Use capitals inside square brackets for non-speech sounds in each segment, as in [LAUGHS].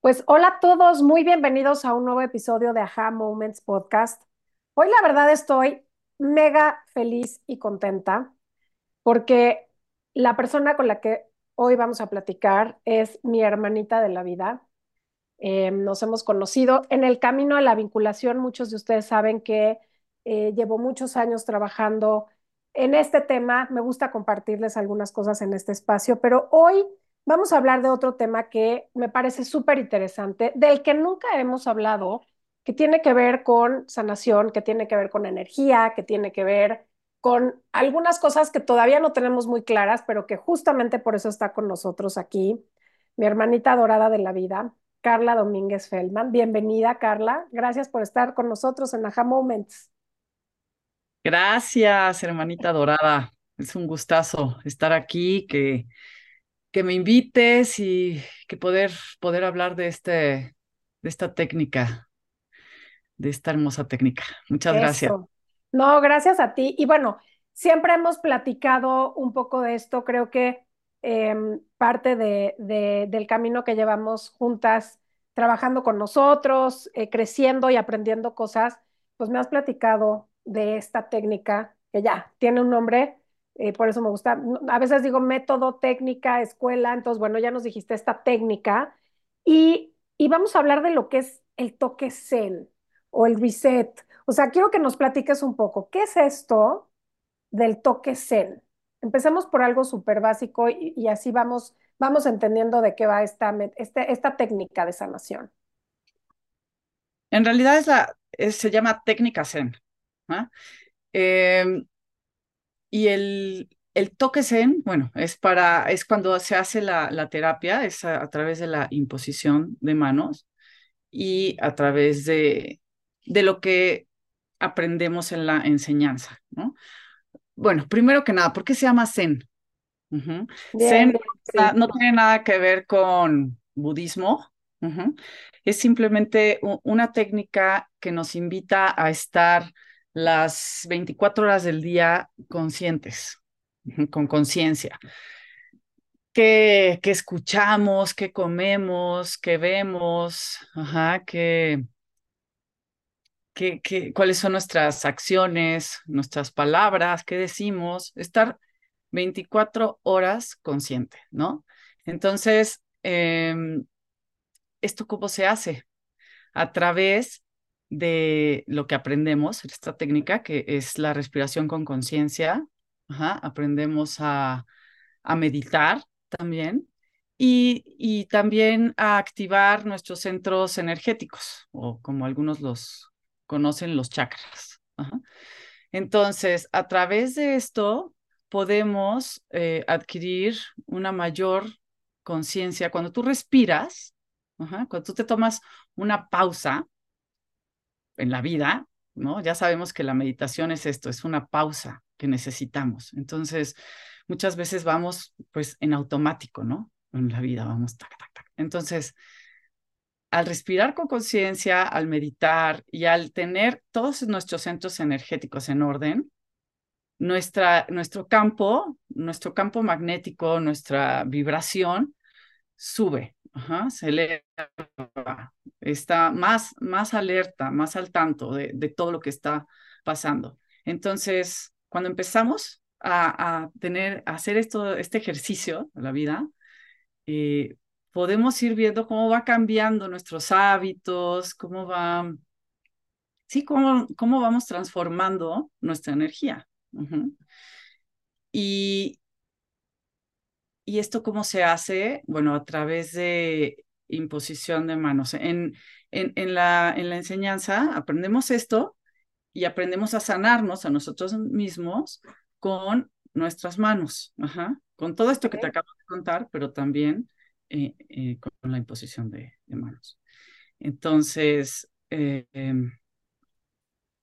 Pues hola a todos, muy bienvenidos a un nuevo episodio de Aha Moments Podcast. Hoy la verdad estoy mega feliz y contenta porque la persona con la que hoy vamos a platicar es mi hermanita de la vida. Eh, nos hemos conocido en el camino de la vinculación. Muchos de ustedes saben que eh, llevo muchos años trabajando en este tema. Me gusta compartirles algunas cosas en este espacio, pero hoy vamos a hablar de otro tema que me parece súper interesante, del que nunca hemos hablado, que tiene que ver con sanación, que tiene que ver con energía, que tiene que ver con algunas cosas que todavía no tenemos muy claras, pero que justamente por eso está con nosotros aquí, mi hermanita dorada de la vida, Carla Domínguez Feldman. Bienvenida, Carla. Gracias por estar con nosotros en Aha Moments. Gracias, hermanita dorada. Es un gustazo estar aquí, que que me invites y que poder, poder hablar de, este, de esta técnica, de esta hermosa técnica. Muchas gracias. No, gracias a ti. Y bueno, siempre hemos platicado un poco de esto. Creo que em, parte de, del camino que llevamos juntas, trabajando con nosotros, eh, creciendo y aprendiendo cosas, pues me has platicado de esta técnica que ya tiene un nombre eh, por eso me gusta, a veces digo método, técnica, escuela, entonces bueno, ya nos dijiste esta técnica y, y vamos a hablar de lo que es el toque zen o el reset. O sea, quiero que nos platiques un poco, ¿qué es esto del toque zen? Empecemos por algo súper básico y, así vamos, vamos entendiendo de qué va esta, este, esta técnica de sanación. En realidad es la, se llama técnica zen. Eh, y el, el toque zen, bueno, es para, es cuando se hace la, la terapia, es a, través de la imposición de manos y a través de, de lo que aprendemos en la enseñanza, ¿no? Bueno, primero que nada, ¿por qué se llama zen? zen no tiene nada que ver con budismo, es simplemente una técnica que nos invita a estar las 24 horas del día conscientes, [LAUGHS] con conciencia. ¿Qué, escuchamos, qué comemos, qué vemos, ajá, qué, qué, cuáles son nuestras acciones, nuestras palabras, qué decimos, estar 24 horas consciente, ¿no? Entonces, em, ¿esto cómo se hace? A través de lo que aprendemos, esta técnica que es la respiración con conciencia. Aprendemos a, a, meditar también y, y, también a activar nuestros centros energéticos o como algunos los conocen, los chakras. Entonces, a través de esto podemos eh, adquirir una mayor conciencia. Cuando tú respiras, cuando tú te tomas una pausa, en la vida, ¿no? Ya sabemos que la meditación es esto, es una pausa que necesitamos. Entonces, muchas veces vamos pues en automático, ¿no? En la vida vamos tac, tac, tac. Entonces, al respirar con conciencia, al meditar y al tener todos nuestros centros energéticos en orden, nuestra, nuestro campo, nuestro campo magnético, nuestra vibración sube, Ajá, se eleva, está más, más alerta, más al tanto de, de todo lo que está pasando. Entonces, cuando empezamos a, a tener, a hacer esto, este ejercicio de la vida, eh, podemos ir viendo cómo va cambiando nuestros hábitos, cómo va, sí, cómo, cómo vamos transformando nuestra energía. Y, ¿Y esto cómo se hace? Bueno, a través de imposición de manos. En, en, en, la, en la enseñanza aprendemos esto y aprendemos a sanarnos a nosotros mismos con nuestras manos, Ajá. con todo esto que te acabo de contar, pero también eh, eh, con la imposición de, de manos. Entonces, eh, em,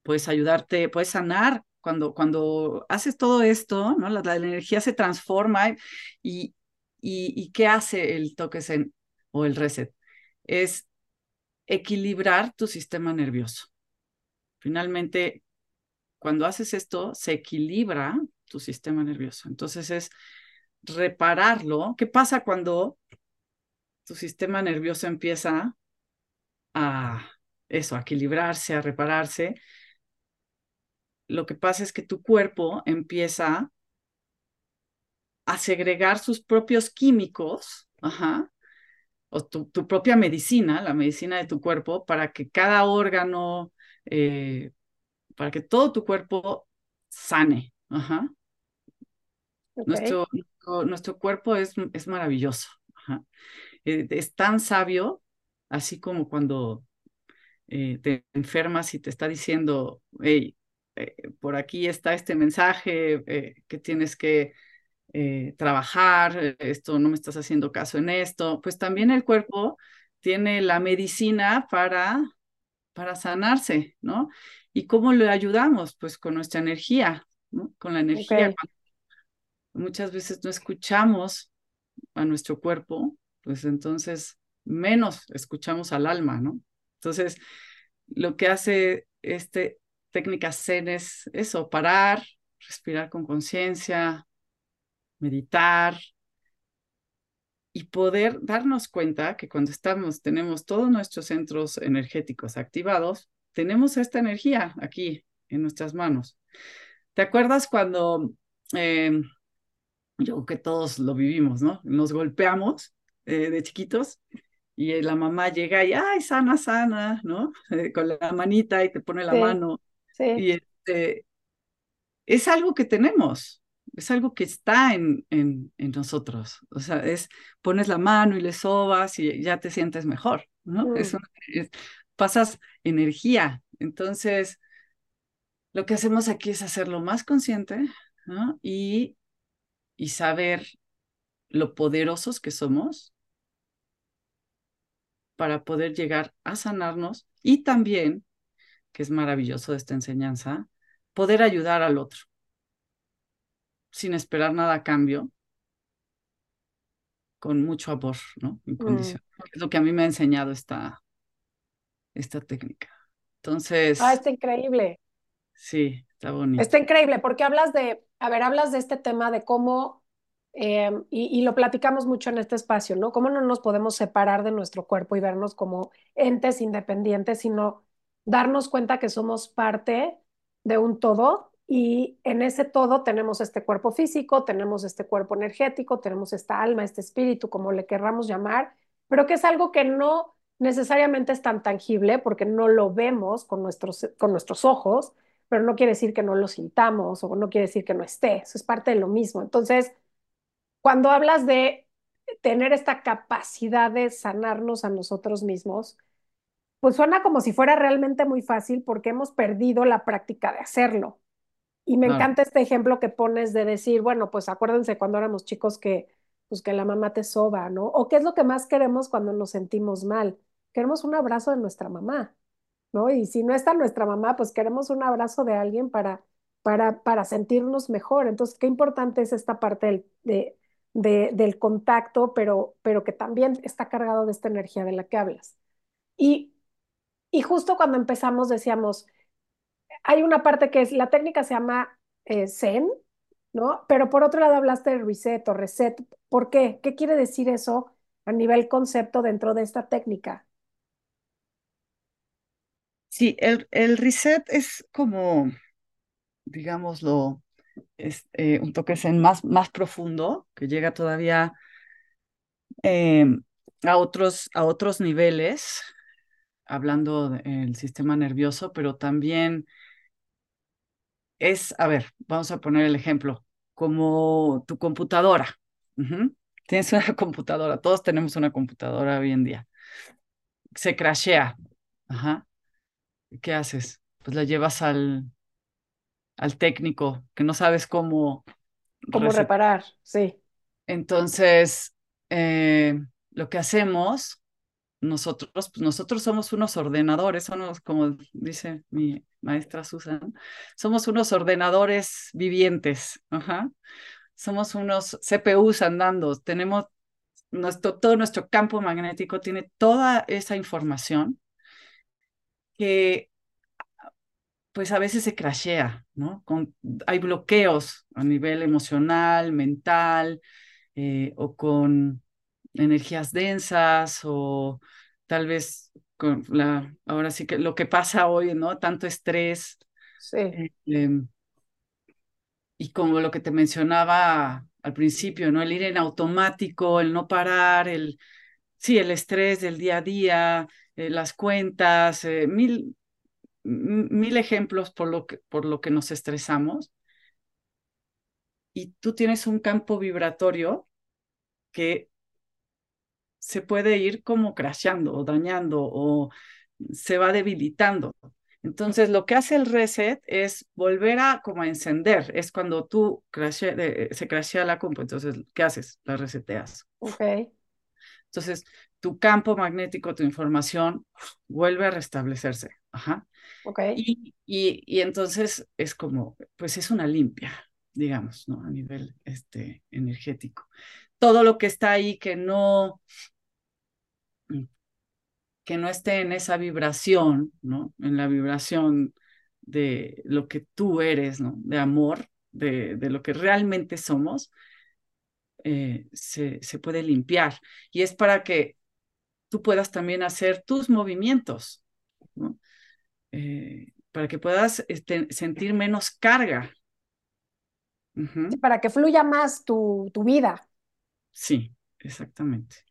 puedes ayudarte, puedes sanar cuando, cuando haces todo esto, ¿no? La, la, energía se transforma y, ¿Y, qué hace el toque zen o el reset? Es equilibrar tu sistema nervioso. Finalmente, cuando haces esto, se equilibra tu sistema nervioso. Entonces es repararlo. ¿Qué pasa cuando tu sistema nervioso empieza a eso, a equilibrarse, a repararse, lo que pasa es que tu cuerpo empieza a segregar sus propios químicos, ajá, o tu, propia medicina, la medicina de tu cuerpo, para que cada órgano, eh, para que todo tu cuerpo sane. Ajá. Nuestro, nuestro, cuerpo es, es maravilloso. Eh, es tan sabio, así como cuando eh, te enfermas y te está diciendo, hey, por aquí está este mensaje que tienes que eh, trabajar, esto no me estás haciendo caso en esto, pues también el cuerpo tiene la medicina para, para sanarse, ¿no? ¿Y cómo le ayudamos? Pues con nuestra energía, ¿no? Con la energía. Muchas veces no escuchamos a nuestro cuerpo, pues entonces menos escuchamos al alma, ¿no? Entonces, lo que hace este técnica Zen es eso, parar, respirar con conciencia, meditar y poder darnos cuenta que cuando estamos, tenemos todos nuestros centros energéticos activados, tenemos esta energía aquí en nuestras manos. ¿Te acuerdas cuando, eh, yo que todos lo vivimos, ¿no? Nos golpeamos eh, de chiquitos y la mamá llega y, ay, sana, sana, ¿no? [LAUGHS] con la manita y te pone la mano. Sí. Y este, es algo que tenemos, es algo que está en, en, en, nosotros. O sea, es pones la mano y le sobas y ya te sientes mejor, ¿no? Mm. pasas energía. Entonces, lo que hacemos aquí es hacerlo más consciente ¿no? y, y saber lo poderosos que somos para poder llegar a sanarnos y también, que es maravilloso esta enseñanza, poder ayudar al otro sin esperar nada a cambio, con mucho amor, ¿no? Mm. Es lo que a mí me ha enseñado esta, esta técnica. Entonces. Ah, está increíble. Sí, está bonito. Está increíble, porque hablas de, a ver, hablas de este tema de cómo, em, y, y, lo platicamos mucho en este espacio, ¿no? Cómo no nos podemos separar de nuestro cuerpo y vernos como entes independientes, sino darnos cuenta que somos parte de un todo y en ese todo tenemos este cuerpo físico, tenemos este cuerpo energético, tenemos esta alma, este espíritu, como le querramos llamar, pero que es algo que no necesariamente es tan tangible porque no lo vemos con nuestros, con nuestros ojos, pero no quiere decir que no lo sintamos o no quiere decir que no esté, eso es parte de lo mismo. Entonces, cuando hablas de tener esta capacidad de sanarnos a nosotros mismos, pues suena como si fuera realmente muy fácil porque hemos perdido la práctica de hacerlo. Y me encanta este ejemplo que pones de decir, bueno, pues acuérdense cuando éramos chicos que, pues que la mamá te soba, ¿no? O qué es lo que más queremos cuando nos sentimos mal. Queremos un abrazo de nuestra mamá, ¿no? Y si no está nuestra mamá, pues queremos un abrazo de alguien para, para, para sentirnos mejor. Entonces, qué importante es esta parte del, de, de, del contacto, pero, pero que también está cargado de esta energía de la que hablas. Y, y justo cuando empezamos decíamos, hay una parte que es, la técnica se llama eh, Zen, ¿no? Pero por otro lado hablaste de reset o reset. ¿Por qué? ¿Qué quiere decir eso a nivel concepto dentro de esta técnica? Sí, el, el reset es como, digámoslo, es, eh, un toque zen más, más profundo, que llega todavía em, a, otros, a otros niveles, hablando del sistema nervioso, pero también es, a ver, vamos a poner el ejemplo, como tu computadora. Tienes una [LAUGHS] computadora, todos tenemos una computadora hoy en día. Se crashea. Ajá. ¿Qué haces? Pues la llevas al, al técnico, que no sabes cómo... Cómo reparar, sí. Entonces, eh, lo que hacemos nosotros, pues nosotros somos unos ordenadores, somos, como dice mi maestra Susan, somos unos ordenadores vivientes, somos unos CPUs andando, tenemos nuestro, todo nuestro campo magnético tiene toda esa información que pues a veces se crashea, ¿no? Con, hay bloqueos a nivel emocional, mental, eh, o con energías densas o tal vez con la, ahora sí que lo que pasa hoy, ¿no? Tanto estrés. Sí. Eh, em, y como lo que te mencionaba al principio, ¿no? El ir en automático, el no parar, el, sí, el estrés del día a día, eh, las cuentas, eh, mil, mil ejemplos por lo, que, por lo que nos estresamos. Y tú tienes un campo vibratorio que se puede ir como crasheando o dañando o se va debilitando. Entonces, lo que hace el reset es volver a como a encender. Es cuando tú se crashea la compu. Entonces, ¿qué haces? La reseteas. Ok. Entonces, tu campo magnético, tu información, vuelve a restablecerse. Ajá. Ok. Y, y, y entonces es como, pues es una limpia, digamos, ¿no? A nivel este, energético. Todo lo que está ahí que no, que no esté en esa vibración, ¿no? En la vibración de lo que tú eres, ¿no? De amor, de, de lo que realmente somos, eh, se, se, puede limpiar. Y es para que tú puedas también hacer tus movimientos, ¿no? Eh, para que puedas este, sentir menos carga. Uh -huh. sí, para que fluya más tu, tu vida. Sí, exactamente.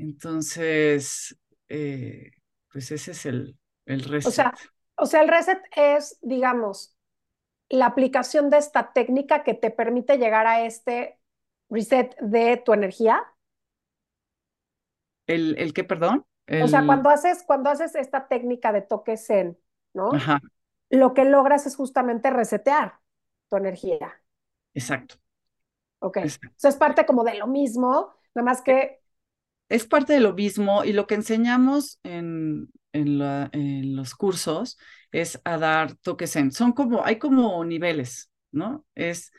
Entonces, eh, pues ese es el, el reset. O sea, o sea, el reset es, digamos, la aplicación de esta técnica que te permite llegar a este reset de tu energía. ¿El, el qué, perdón? El... O sea, cuando haces, cuando haces esta técnica de toque zen, ¿no? Ajá. Lo que logras es justamente resetear tu energía. Exacto. Ok. Exacto. Eso es parte como de lo mismo, nada más que es parte de lo mismo y lo que enseñamos en, en, la, en, los cursos es a dar toques en. Son como, hay como niveles, ¿no? Es.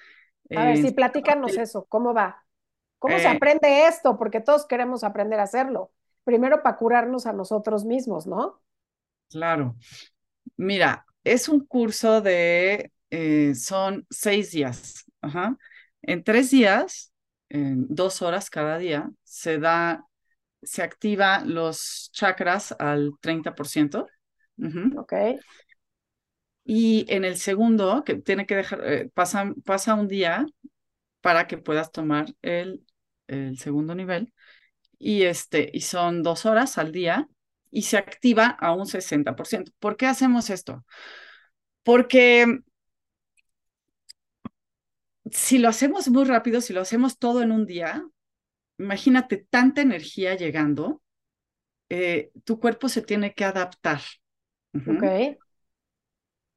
A ver, sí, platícanos eh, eso, ¿cómo va? ¿Cómo eh, se aprende esto? Porque todos queremos aprender a hacerlo. Primero para curarnos a nosotros mismos, ¿no? Claro. Mira, es un curso de, eh, son seis días. Ajá. En tres días, en dos horas cada día, se da se activa los chakras al 30%. Uh -huh. Ok. Y en el segundo, que tiene que dejar, eh, pasa, pasa un día para que puedas tomar el, el segundo nivel. Y, este, y son dos horas al día y se activa a un 60%. ¿Por qué hacemos esto? Porque si lo hacemos muy rápido, si lo hacemos todo en un día, imagínate tanta energía llegando, eh, tu cuerpo se tiene que adaptar. Uh -huh. Ok.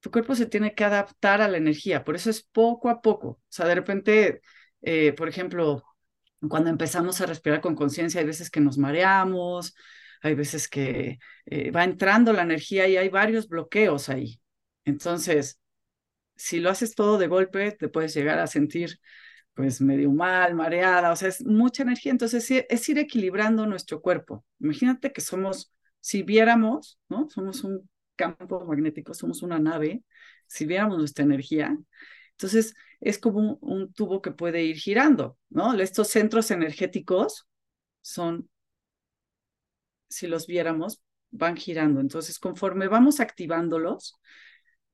Tu cuerpo se tiene que adaptar a la energía, por eso es poco a poco. O sea, de repente, eh, por ejemplo, cuando empezamos a respirar con conciencia, hay veces que nos mareamos, hay veces que eh, va entrando la energía y hay varios bloqueos ahí. Entonces, si lo haces todo de golpe, te puedes llegar a sentir pues medio mal, mareada, o sea, es mucha energía, entonces es ir equilibrando nuestro cuerpo. Imagínate que somos, si viéramos, ¿no? Somos un campo magnético, somos una nave, si viéramos nuestra energía, entonces es como un, un tubo que puede ir girando, ¿no? Estos centros energéticos son, si los viéramos, van girando, entonces conforme vamos activándolos,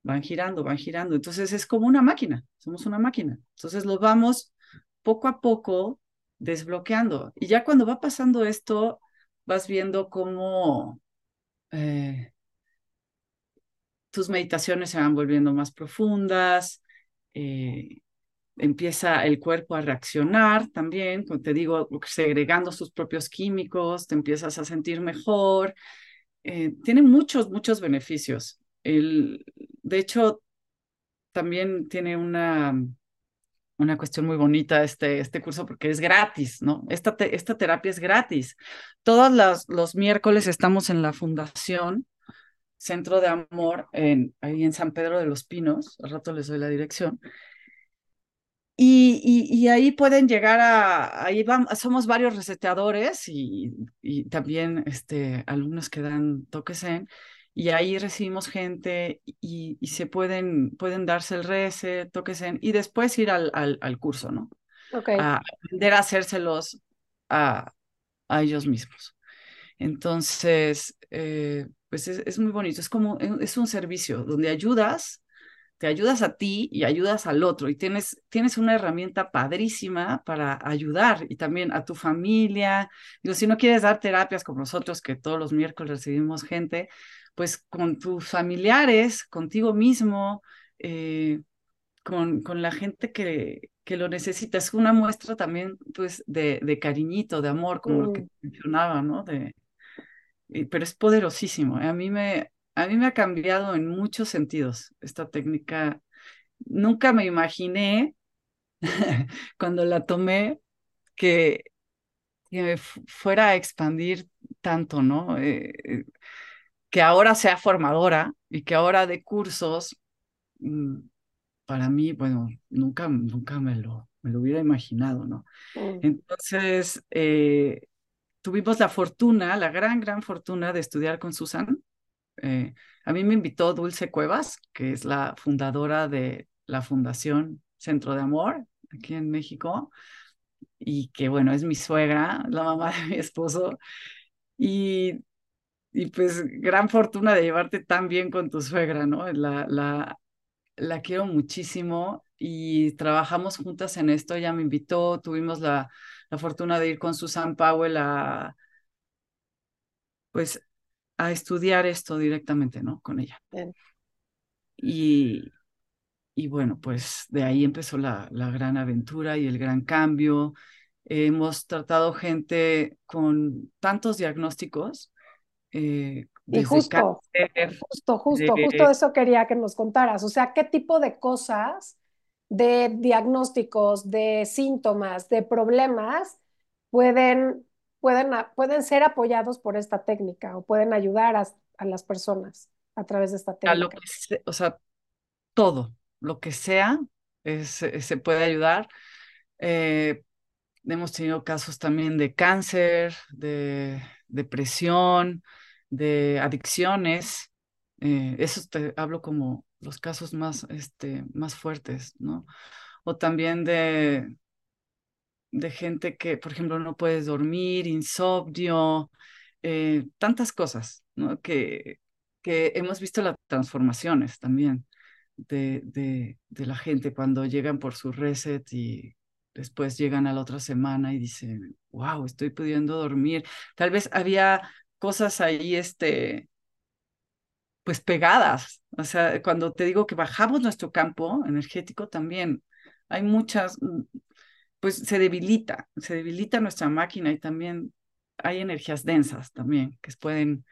van girando, van girando. Entonces es como una máquina, somos una máquina. Entonces los vamos poco a poco desbloqueando. Y ya cuando va pasando esto, vas viendo cómo eh, tus meditaciones se van volviendo más profundas, eh, empieza el cuerpo a reaccionar también, te digo, segregando sus propios químicos, te empiezas a sentir mejor. Eh, tiene muchos, muchos beneficios. De hecho, también tiene una, una cuestión muy bonita este, este curso porque es gratis, ¿no? Esta, esta terapia es gratis. Todos los, los miércoles estamos en la Fundación Centro de Amor, en, ahí en San Pedro de los Pinos, al rato les doy la dirección. Y, y, y ahí pueden llegar a, ahí vamos, somos varios reseteadores y, y también este, alumnos que dan toques en, y ahí recibimos gente y, y, se pueden, pueden darse el reset, toques en, y después ir al, al, al curso, ¿no? Okay. A aprender a hacérselos a, a ellos mismos. Entonces, eh, pues es, es, muy bonito, es como, es un servicio donde ayudas, te ayudas a ti y ayudas al otro y tienes, tienes una herramienta padrísima para ayudar y también a tu familia. Digo, si no quieres dar terapias como nosotros, que todos los miércoles recibimos gente, pues con tus familiares, contigo mismo, eh, con, con la gente que, que lo necesita. Es una muestra también, pues, de, de cariñito, de amor, como lo que mencionaba, ¿no? De, pero es poderosísimo. A mí me, a mí me ha cambiado en muchos sentidos esta técnica. Nunca me imaginé [LAUGHS] cuando la tomé que, que me fuera a expandir tanto, ¿no? Eh, eh, que ahora sea formadora y que ahora de cursos, mm, para mí, bueno, nunca, nunca me lo, me lo hubiera imaginado, ¿no? Mm. Entonces, eh, tuvimos la fortuna, la gran, gran fortuna de estudiar con Susan. Eh, a mí me invitó Dulce Cuevas, que es la fundadora de la Fundación Centro de Amor aquí en México, y que bueno, es mi suegra, la mamá de mi esposo. Y y pues gran fortuna de llevarte tan bien con tu suegra, ¿no? La, la, la quiero muchísimo y trabajamos juntas en esto. Ella me invitó, tuvimos la, la fortuna de ir con Susan Powell a, pues, a estudiar esto directamente, ¿no? Con ella. Y, y bueno, pues de ahí empezó la, la gran aventura y el gran cambio. hemos tratado gente con tantos diagnósticos eh, y justo, justo, justo, justo eso quería que nos contaras. O sea, ¿qué tipo de cosas, de diagnósticos, de síntomas, de problemas pueden, pueden, pueden ser apoyados por esta técnica o pueden ayudar a, a las personas a través de esta técnica? o sea, todo, lo que sea, se puede ayudar. Eh, hemos tenido casos también de cáncer, de depresión, de adicciones, eh, eso te hablo como los casos más, este, más fuertes, ¿no? O también de, de gente que, por ejemplo, no puedes dormir, insomnio, eh, tantas cosas, ¿no? Que, que hemos visto las transformaciones también de, de, de la gente cuando llegan por su reset y después llegan a la otra semana y dicen, wow, estoy pudiendo dormir. Tal vez había cosas ahí, este, pues pegadas. O sea, cuando te digo que bajamos nuestro campo energético también, hay muchas, mm, pues se debilita, se debilita nuestra máquina y también hay energías densas también que pueden,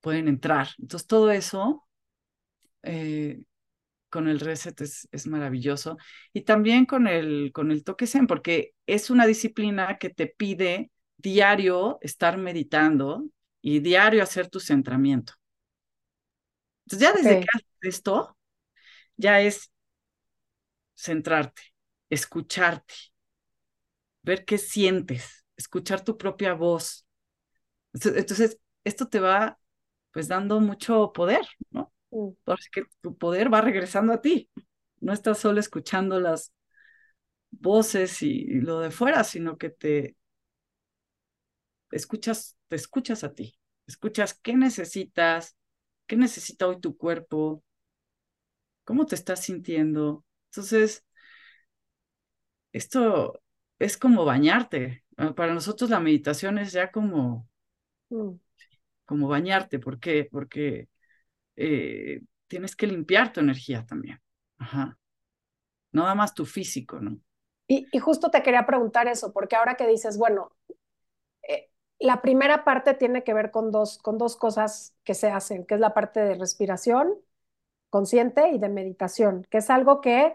pueden entrar. Entonces, todo eso eh, con el reset es, es, maravilloso. Y también con el, con el toque zen, porque es una disciplina que te pide diario estar meditando y diario hacer tu centramiento. Entonces ya desde que haces esto, ya es centrarte, escucharte, ver qué sientes, escuchar tu propia voz. Entonces, esto te va pues dando mucho poder, ¿no? Mm. que tu poder va regresando a ti. No estás solo escuchando las voces y lo de fuera, sino que te, escuchas, te escuchas a ti, escuchas qué necesitas, qué necesita hoy tu cuerpo, cómo te estás sintiendo. Entonces, esto es como bañarte. Ah, para nosotros la meditación es ya como, mm. como bañarte. ¿Por qué? Porque eh, tienes que limpiar tu energía también. Ajá. Nada más tu físico, ¿no? Y, y, justo te quería preguntar eso, porque ahora que dices, bueno, la primera parte tiene que ver con dos, con dos cosas que se hacen, que es la parte de respiración consciente y de meditación, que es algo que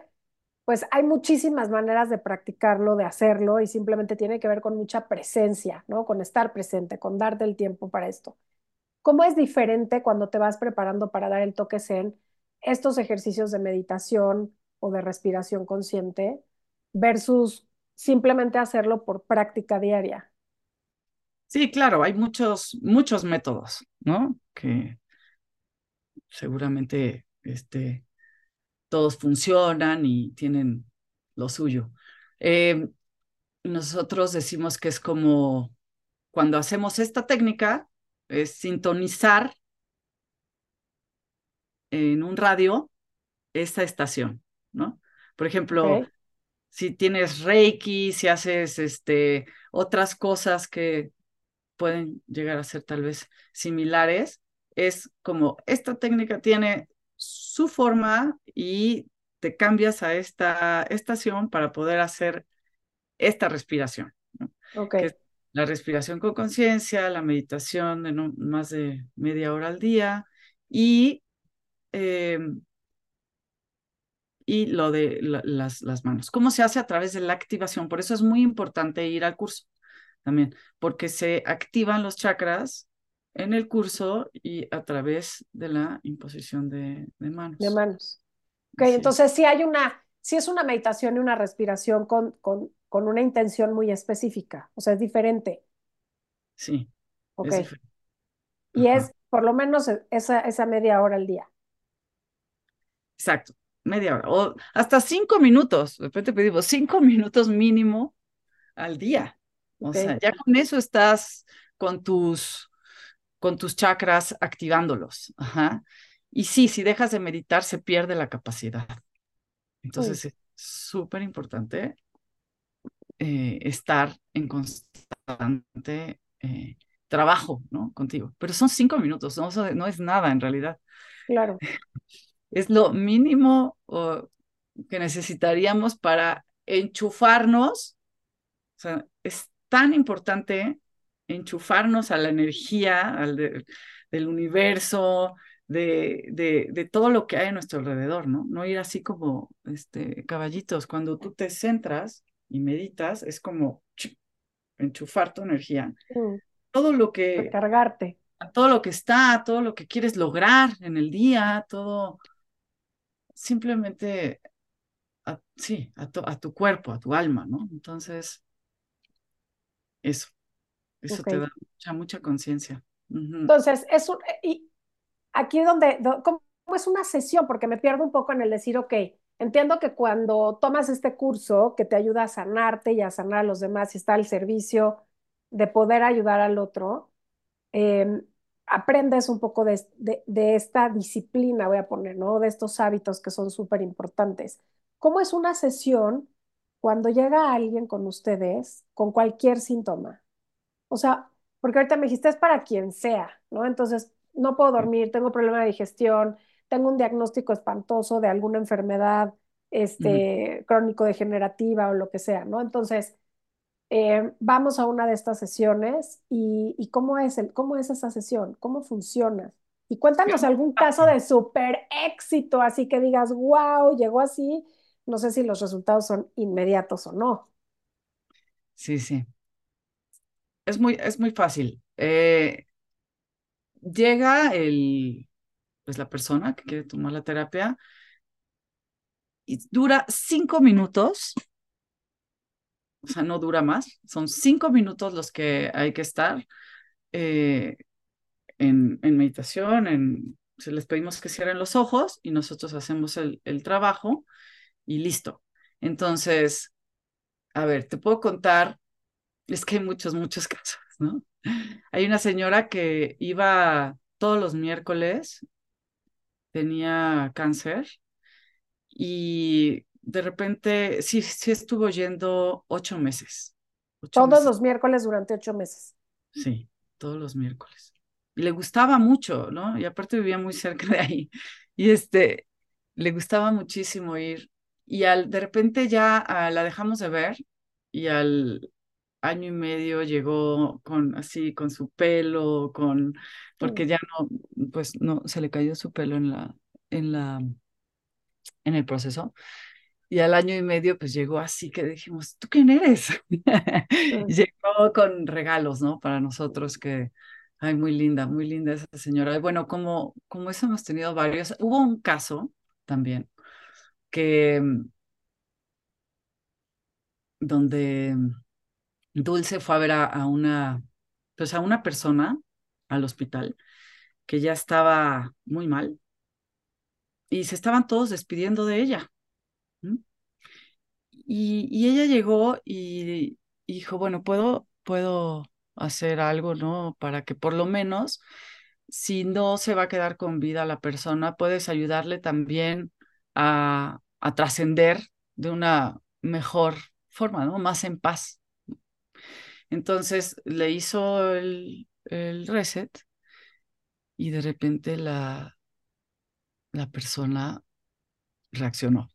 pues hay muchísimas maneras de practicarlo, de hacerlo y simplemente tiene que ver con mucha presencia, ¿no? Con estar presente, con darte el tiempo para esto. ¿Cómo es diferente cuando te vas preparando para dar el toque zen estos ejercicios de meditación o de respiración consciente versus simplemente hacerlo por práctica diaria? Sí, claro, hay muchos, muchos métodos, ¿no? Que seguramente este, todos funcionan y tienen lo suyo. Eh, nosotros decimos que es como cuando hacemos esta técnica, es sintonizar en un radio esta estación, ¿no? Por ejemplo, si tienes Reiki, si haces este, otras cosas que pueden llegar a ser tal vez similares, es como esta técnica tiene su forma y te cambias a esta estación para poder hacer esta respiración. ¿no? la respiración con conciencia, la meditación de no, más de media hora al día y, em, y lo de las, las manos. ¿Cómo se hace a través de la activación? Por eso es muy importante ir al curso también, porque se activan los chakras en el curso y a través de la imposición de, de manos. De manos. Ok, entonces sí hay una, sí es una meditación y una respiración con, con, con una intención muy específica, o sea, es diferente. Sí. Ok. y es por lo menos e, esa, esa media hora al día. Exacto, media hora, o hasta cinco minutos, de repente pedimos cinco minutos mínimo al día. O sea, ya con eso estás con tus, con tus chakras activándolos. Ajá. Y sí, si dejas de meditar, se pierde la capacidad. Entonces es súper importante eh, estar en constante eh, trabajo, ¿no? Contigo. Pero son cinco minutos, no, no es nada en realidad. Claro. [LAUGHS] Es lo mínimo que necesitaríamos para enchufarnos. O sea, es tan importante enchufarnos a la energía al del universo, de, de, de, todo lo que hay a nuestro alrededor, ¿no? No ir así como este, caballitos. Cuando tú te centras y meditas, es como enchufar tu energía. Mm. Todo lo que... Cargarte. Todo lo que está, todo lo que quieres lograr en el día, todo... Simplemente, sí, a, a, tu cuerpo, a tu alma, ¿no? Entonces, eso. Eso te da mucha, mucha conciencia. Entonces, es un... Y aquí donde... ¿Cómo es una sesión? Porque me pierdo un poco en el decir, ok, Entiendo que cuando tomas este curso que te ayuda a sanarte y a sanar a los demás y está al servicio de poder ayudar al otro, em, aprendes un poco de, de, esta disciplina, voy a poner, ¿no? De estos hábitos que son súper importantes. ¿Cómo es una sesión cuando llega alguien con ustedes con cualquier síntoma? O sea, porque ahorita me dijiste es para quien sea, ¿no? Entonces, no puedo dormir, tengo problema de digestión, tengo un diagnóstico espantoso de alguna enfermedad este, crónico-degenerativa o lo que sea, ¿no? Entonces, eh, vamos a una de estas sesiones y, cómo, es el, cómo es esa sesión, cómo funciona. Y cuéntanos algún caso de súper éxito, así que digas, wow, llegó así. No sé si los resultados son inmediatos o no. Sí, sí. Es muy, es muy fácil. Eh, llega el, pues la persona que quiere tomar la terapia y dura cinco minutos, o sea, no dura más, son cinco minutos los que hay que estar eh, en, en, meditación, en, se les pedimos que cierren los ojos y nosotros hacemos el, el trabajo y listo. Entonces, a ver, te puedo contar, es que hay muchos, muchos [LAUGHS] casos, ¿no? Hay una señora que iba todos los miércoles tenía cáncer y de repente sí, sí estuvo yendo ocho meses. todos los miércoles durante ocho meses. Sí, todos los miércoles. Y le gustaba mucho, ¿no? Y aparte vivía muy cerca de ahí. Y este, le gustaba muchísimo ir. Y al, de repente ya ah, la dejamos de ver y al año y medio llegó con así, con su pelo, con, porque ya no, pues no, se le cayó su pelo en la, en la, en el proceso. Y al año y medio, pues llegó así que dijimos, ¿tú quién eres? [LAUGHS] llegó con regalos, ¿no? Para nosotros que, ay, muy linda, muy linda esa señora. Y bueno, como, como eso hemos tenido varios, hubo un caso también que, donde Dulce fue a ver a, una, pues a una persona al hospital que ya estaba muy mal y se estaban todos despidiendo de ella. Y, y, ella llegó y, dijo, bueno, puedo, puedo hacer algo, ¿no? Para que por lo menos, si no se va a quedar con vida la persona, puedes ayudarle también a, a trascender de una mejor forma, ¿no? Más en paz. Entonces le hizo el, el reset y de repente la, la persona reaccionó.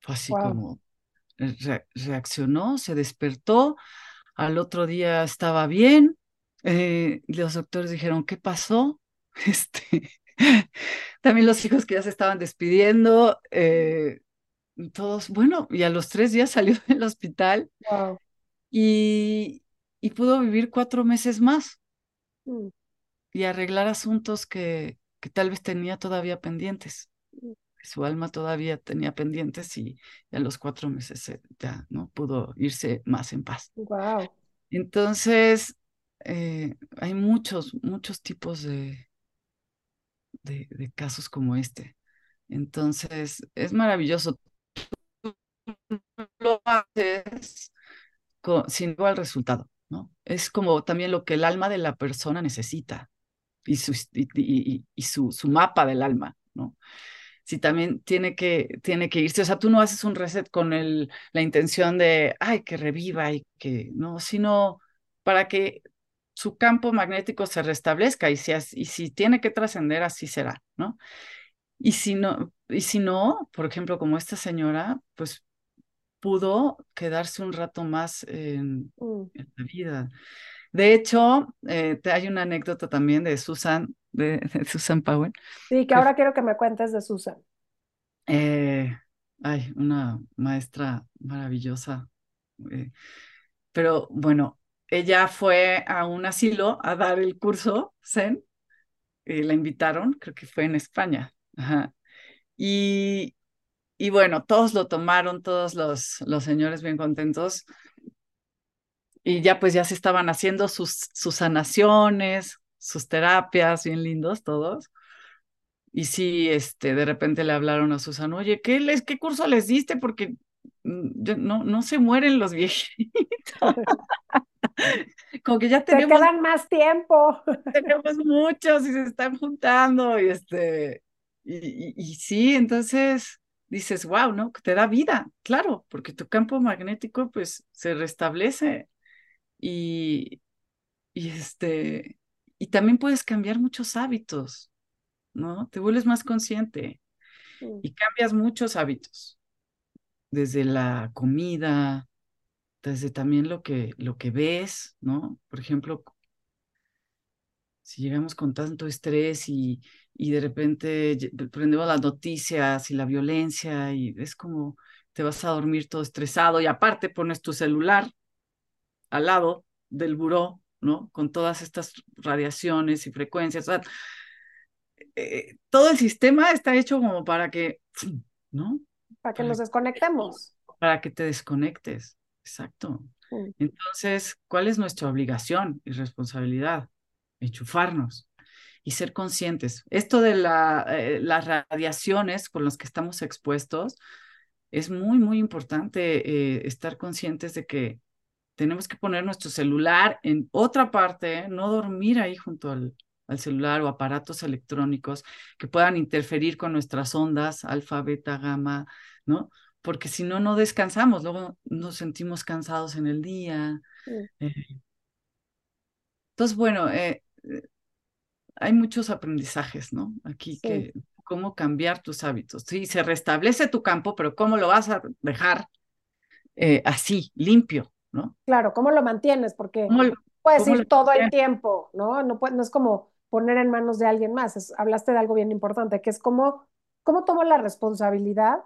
Fue así como reaccionó, se despertó, al otro día estaba bien. Eh, los doctores dijeron, ¿qué pasó? [LAUGHS] Este, [LAUGHS] también los hijos que ya se estaban despidiendo, eh, todos, bueno, y a los tres días salió [LAUGHS] del hospital y, y, pudo vivir cuatro meses más mm. y arreglar asuntos que, que tal vez tenía todavía pendientes. Mm su alma todavía tenía pendientes y, a los cuatro meses ya no pudo irse más en paz. Wow. Entonces, eh, hay muchos, muchos tipos de, de, casos como este. Entonces, es maravilloso. lo haces sin igual resultado, ¿no? Es como también lo que el alma de la persona necesita y su, y su, su mapa del alma, ¿no? si también tiene que, tiene que irse. O sea, tú no haces un reset con el, la intención de, ay, que reviva y que, no, sino para que su campo magnético se restablezca y si, y si tiene que trascender, así será, ¿no? Y si no, y si no, por ejemplo, como esta señora, pues pudo quedarse un rato más en, mm. la vida. De hecho, eh, hay una anécdota también de Susan, de, Susan Powell. Sí, que ahora quiero que me cuentes de Susan. Eh, ay, una maestra maravillosa. Eh, pero bueno, ella fue a un asilo a dar el curso Zen. y la invitaron, creo que fue en España. Y, y bueno, todos lo tomaron, todos los, los señores bien contentos. Y ya pues ya se estaban haciendo sus, sus sanaciones, sus terapias, bien lindos todos. Y sí, este, de repente le hablaron a Susana, oye, ¿qué, les, qué curso les diste? Porque no, no se mueren los viejitos. [LAUGHS] Como que ya tenemos... Se quedan más tiempo. Tenemos muchos y se están juntando y este... Y, y, sí, entonces dices, wow, ¿no? Te da vida, claro, porque tu campo magnético pues se restablece y, y este, y también puedes cambiar muchos hábitos, ¿no? Te vuelves más consciente y cambias muchos hábitos, desde la comida, desde también lo que, lo que ves, ¿no? Por ejemplo, si llegamos con tanto estrés y, y de repente prendemos las noticias y la violencia y es como te vas a dormir todo estresado y aparte pones tu celular al lado del buró ¿no? Con todas estas radiaciones y frecuencias. Eh, todo el sistema está hecho como para que, [SNIFFS] ¿no? Para que nos desconectemos. Para que te desconectes, exacto. Entonces, ¿cuál es nuestra obligación y responsabilidad? Enchufarnos y ser conscientes. Esto de la, eh, las radiaciones con las que estamos expuestos, es muy, muy importante eh, estar conscientes de que tenemos que poner nuestro celular en otra parte, no dormir ahí junto al, celular o aparatos electrónicos que puedan interferir con nuestras ondas, alfa, beta, gamma, ¿no? Porque si no, no descansamos, luego nos sentimos cansados en el día. Eh. entonces, bueno, eh, eh, hay muchos aprendizajes, ¿no? Aquí que cómo cambiar tus hábitos. Sí, se restablece tu campo, pero ¿cómo lo vas a dejar así, limpio? Claro, ¿cómo lo mantienes? Porque puedes ir todo el tiempo, ¿no? No, no es como poner en manos de alguien más. hablaste de algo bien importante, que es cómo, cómo tomo la responsabilidad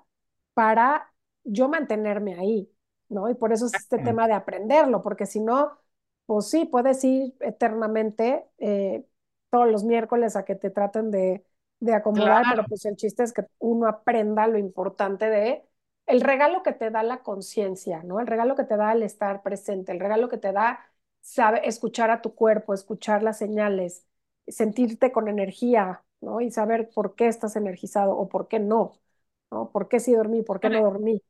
para yo mantenerme ahí, ¿no? Y por eso es este tema de aprenderlo, porque si no, pues sí, puedes ir eternamente eh, todos los miércoles a que te traten de, acomodar, pero pues el chiste es que uno aprenda lo importante de el regalo que te da la conciencia, ¿no? El regalo que te da el estar presente, el regalo que te da sabe, escuchar a tu cuerpo, escuchar las señales, sentirte con energía, ¿no? Y saber por qué estás energizado o por qué no, ¿no? ¿Por qué sí dormí, por qué no dormí?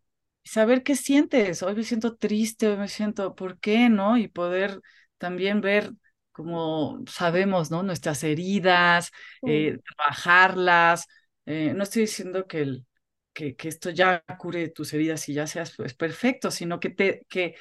Saber qué sientes, hoy me siento triste, hoy me siento, ¿por qué no? Y poder también ver como sabemos, ¿no? Nuestras heridas, eh, trabajarlas. Eh, no estoy diciendo que, el, que, que, esto ya cure tus heridas y ya seas pues, perfecto, sino que te, que,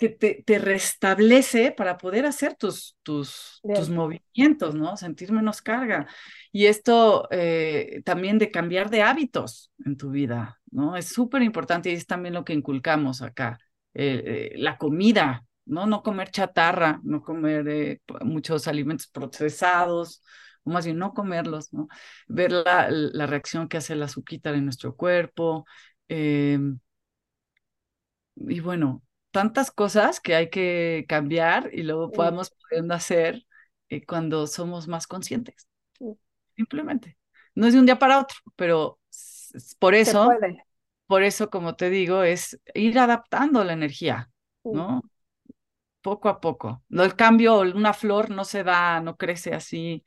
que te, te, restablece para poder hacer tus, tus, tus, movimientos, ¿no? Sentir menos carga. Y esto eh, también de cambiar de hábitos en tu vida, ¿no? Es súper importante y es también lo que inculcamos acá. Eh, eh, la comida, ¿no? No comer chatarra, no comer muchos alimentos procesados, o más bien no comerlos, ¿no? Ver la, la reacción que hace el azúcar en nuestro cuerpo. y bueno, tantas cosas que hay que cambiar y luego podamos poder hacer eh, cuando somos más conscientes. Simplemente. No es de un día para otro, pero por eso, por eso, como te digo, es ir adaptando la energía, ¿no? Poco a poco. No, el cambio, una flor no se da, no crece así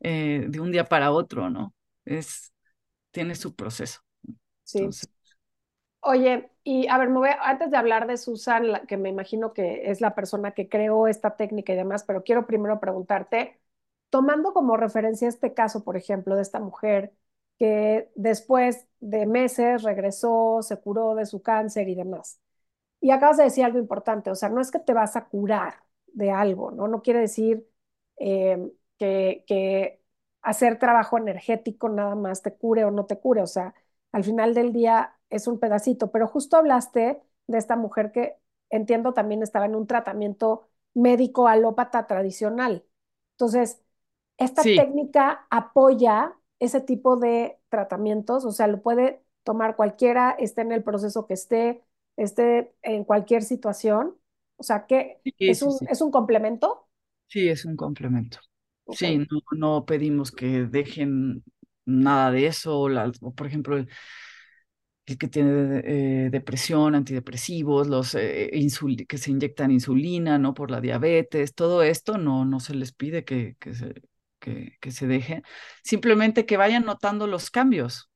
eh, de un día para otro, ¿no? Es, tiene su proceso. Sí. Oye, y a ver, me voy antes de hablar de Susan, que me imagino que es la persona que creó esta técnica y demás, pero quiero primero preguntarte, tomando como referencia este caso, por ejemplo, de esta mujer que después de meses regresó, se curó de su cáncer y demás. Y acabas de decir algo importante, o sea, no es que te vas a curar de algo, ¿no? No quiere decir eh, que, que hacer trabajo energético nada más te cure o no te cure, o sea, al final del día es un pedacito, pero justo hablaste de esta mujer que entiendo también estaba en un tratamiento médico alópata tradicional. Entonces, esta técnica apoya ese tipo de tratamientos, o sea, lo puede tomar cualquiera, esté en el proceso que esté, esté en cualquier situación. O sea, que es, un, es un complemento. Sí, es un complemento. Sí, no, no pedimos que dejen nada de eso, o, por ejemplo, el, que tiene eh, depresión, antidepresivos, los eh, que se inyectan insulina, ¿no? Por la diabetes, todo esto no, no se les pide que, que, se, que, que se deje, simplemente que vayan notando los cambios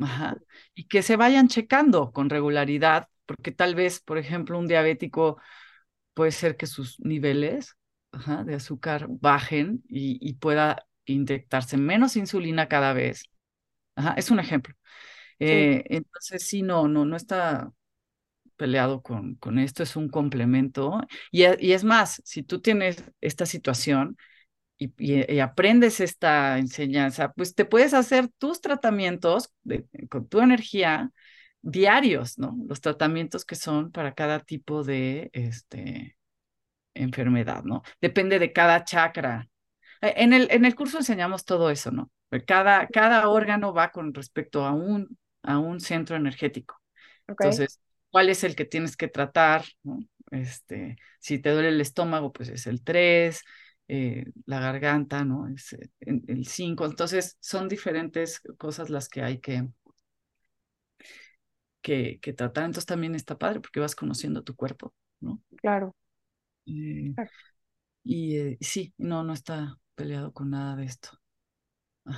Ajá. y que se vayan checando con regularidad, porque tal vez, por ejemplo, un diabético puede ser que sus niveles ajá, de azúcar bajen y, y pueda inyectarse menos insulina cada vez. Ajá, es un ejemplo. Eh, entonces, sí, no, no, no está peleado con, con esto, es un complemento. Y, y es más, si tú tienes esta situación y, y, aprendes esta enseñanza, pues te puedes hacer tus tratamientos con tu energía diarios, ¿no? Los tratamientos que son para cada tipo de este, enfermedad, ¿no? Depende de cada chakra, en el, en el curso enseñamos todo eso, ¿no? Cada, cada órgano va con respecto a un, a un centro energético. Entonces, ¿cuál es el que tienes que tratar? Este, si te duele el estómago, pues es el 3, eh, la garganta, ¿no? Es eh, el 5. Entonces, son diferentes cosas las que hay que, que, que, tratar. Entonces, también está padre porque vas conociendo tu cuerpo, ¿no? Claro. Y sí, no, no está, peleado con nada de esto.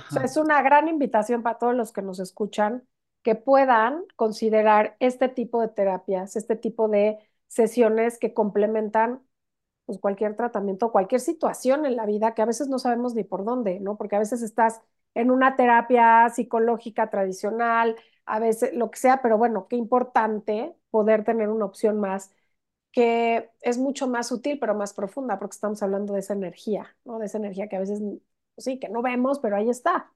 O sea, es una gran invitación para todos los que nos escuchan que puedan considerar este tipo de terapias, este tipo de sesiones que complementan pues, cualquier tratamiento, cualquier situación en la vida que a veces no sabemos ni por dónde, ¿no? Porque a veces estás en una terapia psicológica tradicional, a veces lo que sea, pero bueno, qué importante poder tener una opción más que es mucho más sutil, pero más profunda, porque estamos hablando de esa energía, ¿no? De esa energía que a veces, sí, que no vemos, pero ahí está.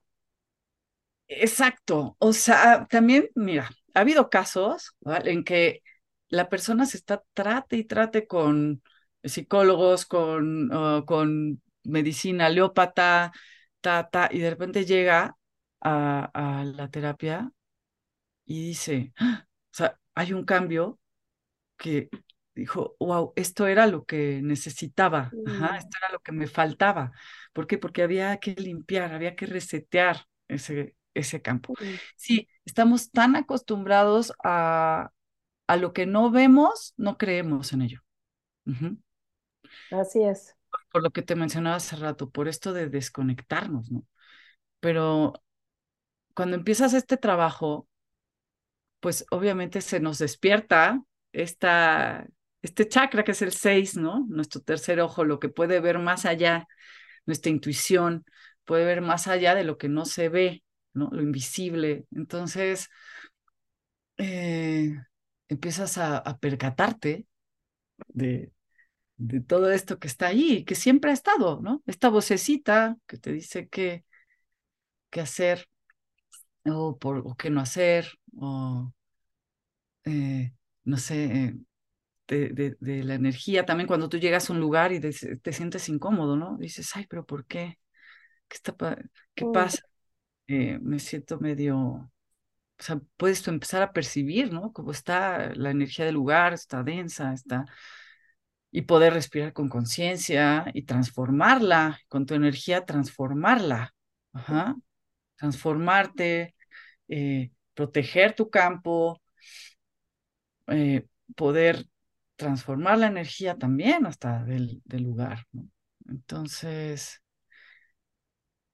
Exacto. O sea, también, mira, ha habido casos en que la persona se está trate y trate con psicólogos, con, con medicina aleópata, ta, y de repente llega a, a la terapia y dice, ¡Ah! o sea, hay un cambio que dijo, wow, esto era lo que necesitaba, Ajá, esto era lo que me faltaba. ¿Por qué? Porque había que limpiar, había que resetear ese, ese campo. Sí, estamos tan acostumbrados a, a lo que no vemos, no creemos en ello. Así es. Por, lo que te mencionaba hace rato, por esto de desconectarnos, ¿no? Pero cuando empiezas este trabajo, pues obviamente se nos despierta esta este chakra que es el 6, ¿no? Nuestro tercer ojo, lo que puede ver más allá, nuestra intuición, puede ver más allá de lo que no se ve, ¿no? Lo invisible. Entonces, eh, empiezas a, percatarte de, de todo esto que está ahí, que siempre ha estado, ¿no? Esta vocecita que te dice qué, hacer o, o qué no hacer, o eh, no sé, eh, de, de, de, la energía. También cuando tú llegas a un lugar y te, te sientes incómodo, ¿no? Dices, ay, pero ¿por qué? ¿Qué, está, qué pasa? Eh, me siento medio, o sea, puedes tú empezar a percibir, ¿no? Cómo está la energía del lugar, está densa, está y poder respirar con conciencia y transformarla, con tu energía transformarla, Ajá. transformarte, eh, proteger tu campo, eh, poder transformar la energía también hasta del, del lugar. ¿no? Entonces,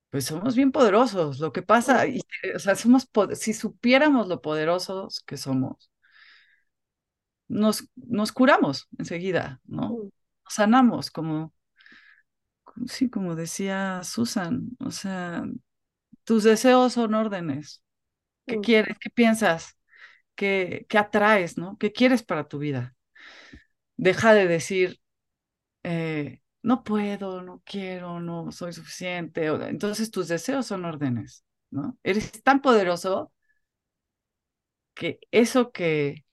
pues somos bien poderosos. Lo que pasa, y, o sea, somos, si supiéramos lo poderosos que somos, nos, nos curamos enseguida, ¿no? Nos sanamos, como, sí, como decía Susan, o sea, tus deseos son órdenes. ¿Qué quieres? ¿Qué piensas? ¿Qué, qué atraes, no? ¿Qué quieres para tu vida? Deja de decir, eh, no puedo, no quiero, no soy suficiente. Entonces tus deseos son órdenes, ¿no? Eres tan poderoso que eso que,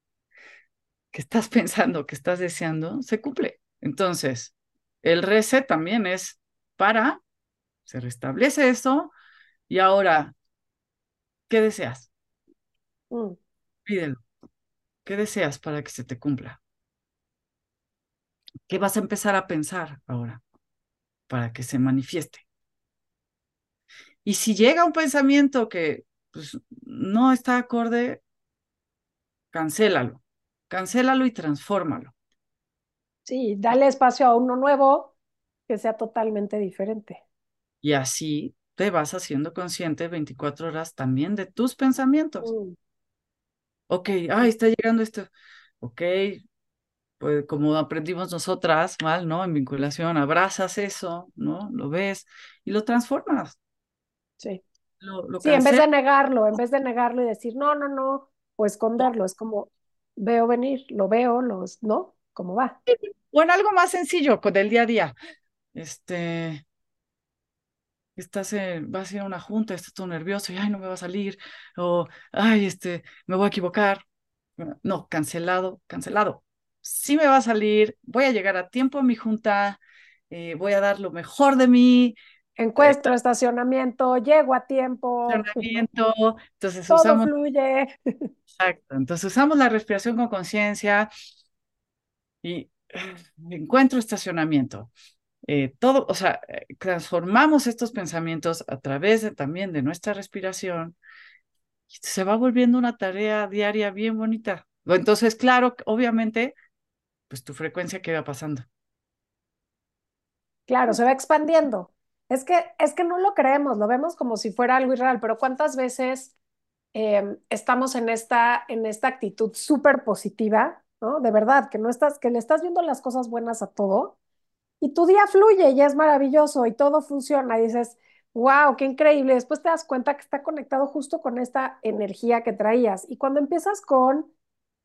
que estás [LAUGHS] pensando, que estás deseando, se cumple. Entonces, el reset también es para, se restablece eso y ahora, ¿qué deseas? mm. Pídelo. ¿Qué deseas para que se te cumpla? ¿Qué vas a empezar a pensar ahora para que se manifieste? Y si llega un pensamiento que pues, no está acorde, cancélalo, cancélalo y transfórmalo. Sí, dale espacio a uno nuevo que sea totalmente diferente. Y así te vas haciendo consciente 24 horas también de tus pensamientos. Mm, Ok, ay, está llegando esto. Ok, pues como aprendimos nosotras, mal, ¿no? En vinculación, abrazas eso, ¿no? Lo ves y lo transformas. Sí. Lo, lo Sí, en vez de negarlo, en vez de negarlo y decir, no, no, no, o esconderlo, es como, veo venir, lo veo, los, ¿no? ¿Cómo va? Bueno, algo más sencillo con el día a día. Este, estás en, vas a ir a una junta, estás todo nervioso y ay, no me va a salir, o ay, este, me voy a equivocar. No, cancelado, cancelado. Sí me va a salir, voy a llegar a tiempo a mi junta, eh, voy a dar lo mejor de mí, eh, Encuentro estacionamiento, llego a tiempo, entrenamiento, entonces todo usamos, fluye. exacto, entonces usamos la respiración con conciencia y eh, encuentro estacionamiento. Eh, todo, o sea, eh, transformamos estos pensamientos a través de, también de nuestra respiración y se va volviendo una tarea diaria bien bonita. Entonces, claro, obviamente, pues tu frecuencia queda pasando. Claro, se va expandiendo. Es que, es que no lo creemos, lo vemos como si fuera algo irreal, pero ¿cuántas veces eh, estamos en esta, en esta actitud súper positiva, ¿no? De verdad, que no estás, que le estás viendo las cosas buenas a todo y tu día fluye y es maravilloso y todo funciona y dices, wow, qué increíble. Después te das cuenta que está conectado justo con esta energía que traías. Y cuando empiezas con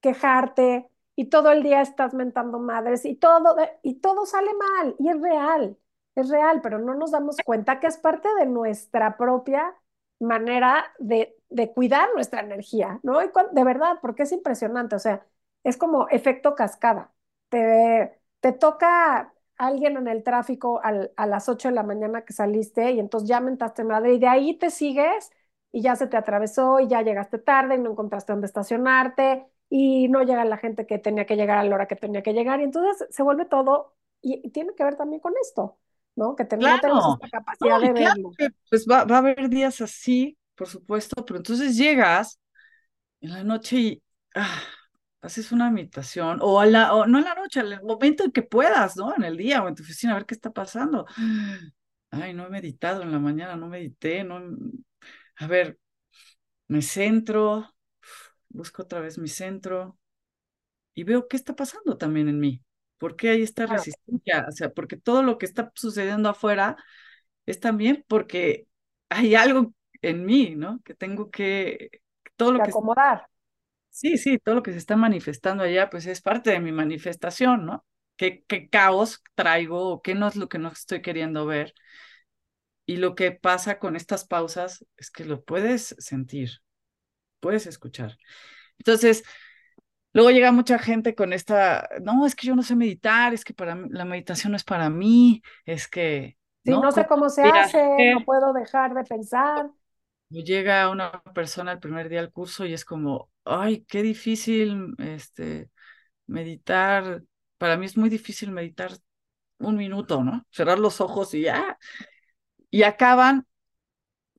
quejarte y todo el día estás mentando madres y todo, y todo sale mal y es real, es real, pero no nos damos cuenta que es parte de nuestra propia manera de, de cuidar nuestra energía, ¿no? De verdad, porque es impresionante, o sea, es como efecto cascada. Te, te toca alguien en el tráfico al, a las 8 de la mañana que saliste y entonces ya mentaste madre y de ahí te sigues y ya se te atravesó y ya llegaste tarde y no encontraste dónde estacionarte y no llega la gente que tenía que llegar a la hora que tenía que llegar y entonces se vuelve todo y, y tiene que ver también con esto, ¿no? Que ten, no tenemos Claro, esta no, capacidad y de claro verlo. que pues va, va a haber días así, por supuesto, pero entonces llegas en la noche y ah, haces una meditación, o, a la, o no en la noche, al momento en que puedas, ¿no? En el día o en tu oficina, a ver qué está pasando. Ay, no he meditado en la mañana, no medité, no. A ver, me centro, busco otra vez mi centro y veo qué está pasando también en mí. ¿Por qué hay esta resistencia? O sea, porque todo lo que está sucediendo afuera es también porque hay algo en mí, ¿no? Que tengo que, todo lo que... acomodar. Sí, sí, todo lo que se está manifestando allá, pues es parte de mi manifestación, ¿no? ¿Qué, qué caos traigo o qué no es lo que no estoy queriendo ver? Y lo que pasa con estas pausas es que lo puedes sentir, puedes escuchar. Entonces, luego llega mucha gente con esta, no, es que yo no sé meditar, es que para la meditación no es para mí, es que... Sí, no, sé cómo se hace, no puedo dejar de pensar. Llega una persona el primer día al curso y es como, ay, qué difícil este, meditar. Para mí es muy difícil meditar un minuto, ¿no? Cerrar los ojos y ya. Y acaban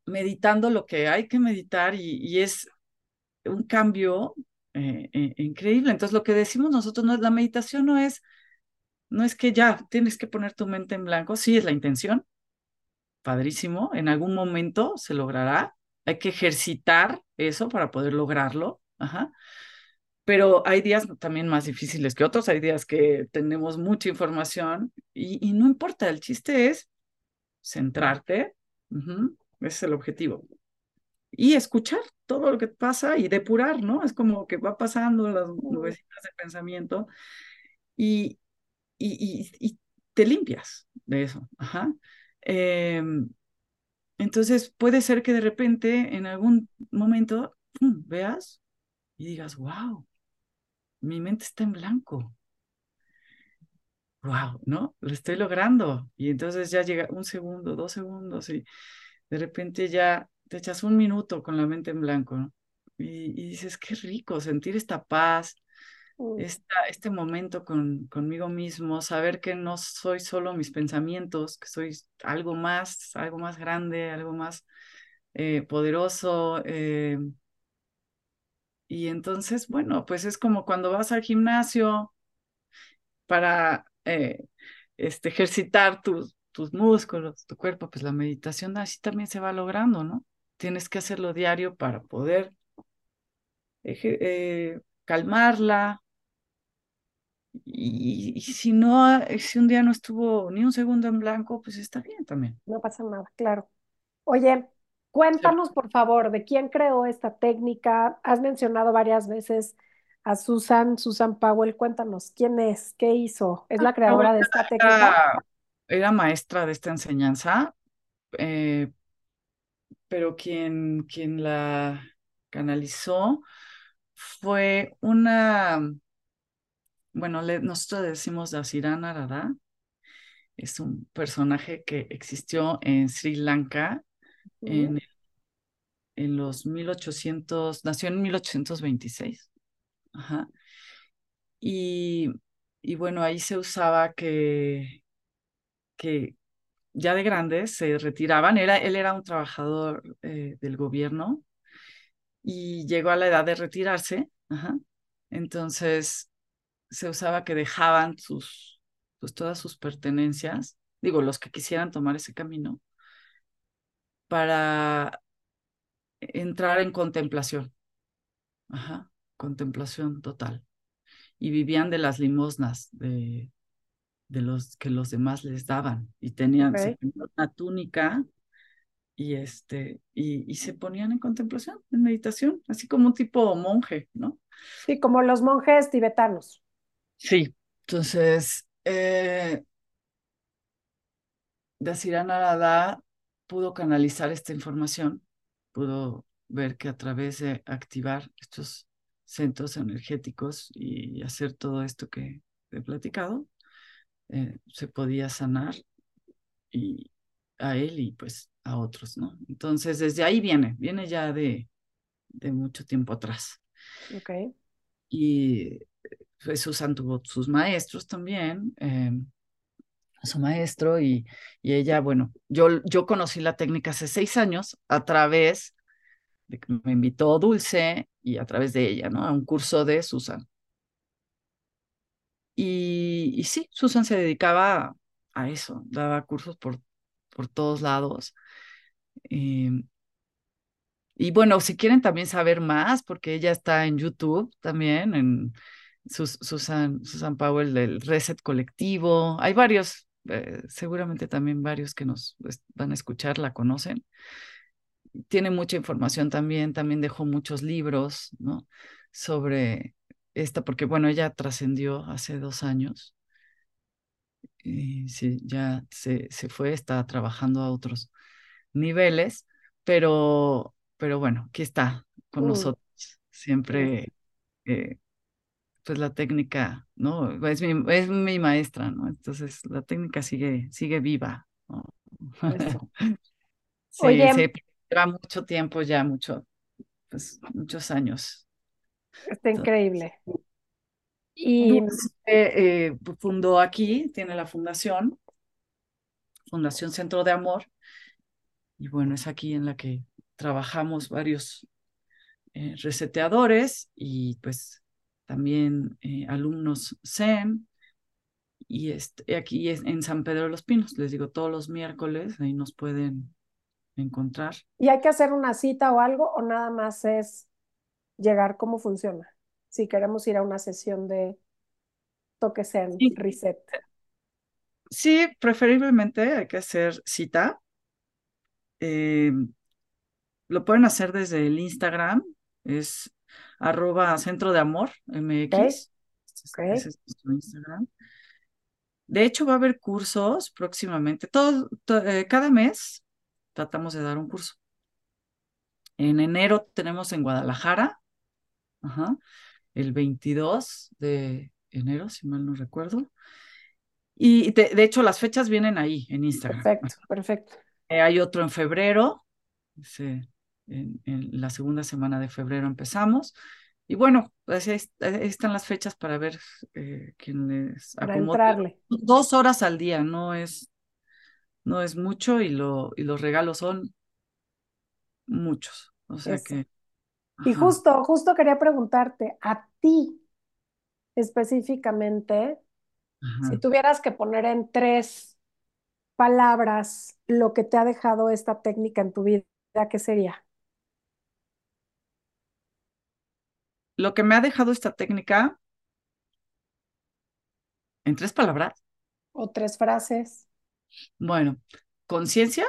meditando lo que hay que meditar y, es un cambio eh, eh, increíble. Entonces, lo que decimos nosotros no es la meditación, no es, no es que ya tienes que poner tu mente en blanco, sí es la intención, padrísimo, en algún momento se logrará, hay que ejercitar eso para poder lograrlo, ajá. Pero hay días también más difíciles que otros, hay días que tenemos mucha información y, no importa, el chiste es centrarte, ese es el objetivo. Y escuchar todo lo que pasa y depurar, ¿no? Es como que va pasando las nubecitas de pensamiento y, y, y, te limpias de eso. Ajá. Em, entonces puede ser que de repente en algún momento veas y digas, wow, mi mente está en blanco. Wow, ¿no? Lo estoy logrando. Y entonces ya llega un segundo, dos segundos y de repente ya te echas un minuto con la mente en blanco, ¿no? Y, y dices, qué rico sentir esta paz, este momento con, conmigo mismo, saber que no soy solo mis pensamientos, que soy algo más, algo más grande, algo más eh, poderoso. Eh, y entonces, bueno, pues es como cuando vas al gimnasio para eh, este, ejercitar tus, tus músculos, tu cuerpo, pues la meditación así también se va logrando, ¿no? Tienes que hacerlo diario para poder calmarla, y, si no, si un día no estuvo ni un segundo en blanco, pues está bien también. No pasa nada, claro. Oye, cuéntanos por favor de quién creó esta técnica. Has mencionado varias veces a Susan, Susan Powell. Cuéntanos, ¿quién es? ¿Qué hizo? ¿Es la creadora de esta técnica? Era maestra de esta enseñanza, eh, pero quien, quien la canalizó fue una bueno, nosotros decimos Dasiran Arada, es un personaje que existió en Sri Lanka en, en, los 1800, nació en 1826. Ajá. Y, y bueno, ahí se usaba que, que ya de grandes se retiraban. Era, él era un trabajador eh, del gobierno y llegó a la edad de retirarse. Entonces se usaba que dejaban sus, pues todas sus pertenencias, digo, los que quisieran tomar ese camino, para entrar en contemplación. Ajá, contemplación total. Y vivían de las limosnas de, de los que los demás les daban. Y tenían una túnica y este, y, y, se ponían en contemplación, en meditación, así como un tipo monje, ¿no? Sí, como los monjes tibetanos. Sí, entonces, eh, Arada pudo canalizar esta información, pudo ver que a través de activar estos centros energéticos y hacer todo esto que he platicado, eh, se podía sanar y a él y pues a otros, ¿no? Entonces, desde ahí viene, viene ya de, de mucho tiempo atrás. Ok. Y pues Susan tuvo sus maestros también, eh, su maestro y, y, ella, bueno, yo, yo conocí la técnica hace seis años a través de que me invitó Dulce y a través de ella, ¿no? A un curso de Susan. Y, sí, Susan se dedicaba a eso, daba cursos por, por todos lados. Eh, y bueno, si quieren también saber más, porque ella está en YouTube también, en Susan, Susan Powell del Reset Colectivo. Hay varios, eh, seguramente también varios que nos van a escuchar, la conocen. Tiene mucha información también, también dejó muchos libros, ¿no? Sobre esta, porque bueno, ella trascendió hace dos años. Y sí, ya se, se fue, está trabajando a otros niveles, pero, pero bueno, aquí está con Mm, nosotros. Siempre eh, pues la técnica, ¿no? Es mi, es mi maestra, ¿no? Entonces la técnica sigue, sigue viva, ¿no? eso. [LAUGHS] Sí, Oye, se lleva mucho tiempo ya, mucho, pues muchos años. Está increíble. Y, Dulce eh, fundó aquí, tiene la fundación, Fundación Centro de Amor, y bueno, es aquí en la que trabajamos varios eh, reseteadores y pues también eh, alumnos Zen, y este, aquí es en San Pedro de los Pinos, les digo, todos los miércoles, ahí nos pueden encontrar. ¿y hay que hacer una cita o algo o nada más es llegar cómo funciona? Si queremos ir a una sesión de toques en Sí, reset. sí, preferiblemente hay que hacer cita. Eh, lo pueden hacer desde el Instagram, es arroba centro de amor. MX. Ese es, ¿Ok? ese es nuestro Instagram. De hecho, va a haber cursos próximamente. Todo, to- eh, cada mes tratamos de dar un curso. En enero tenemos en Guadalajara, ajá, el 22 de enero, si mal no recuerdo. Y de, de hecho, las fechas vienen ahí en Instagram. Perfecto, perfecto. Eh, hay otro en febrero, en, en la segunda semana de febrero empezamos. Y bueno, pues ahí, están las fechas para ver eh, quién les Para acomoda. entrarle. Dos horas al día, no es, no es mucho y, lo, y los regalos son muchos. O sea que, Y justo, justo quería preguntarte, a ti específicamente, si tuvieras que poner en tres palabras lo que te ha dejado esta técnica en tu vida, ¿qué sería? Lo que me ha dejado esta técnica, en tres palabras, O tres frases. bueno, conciencia,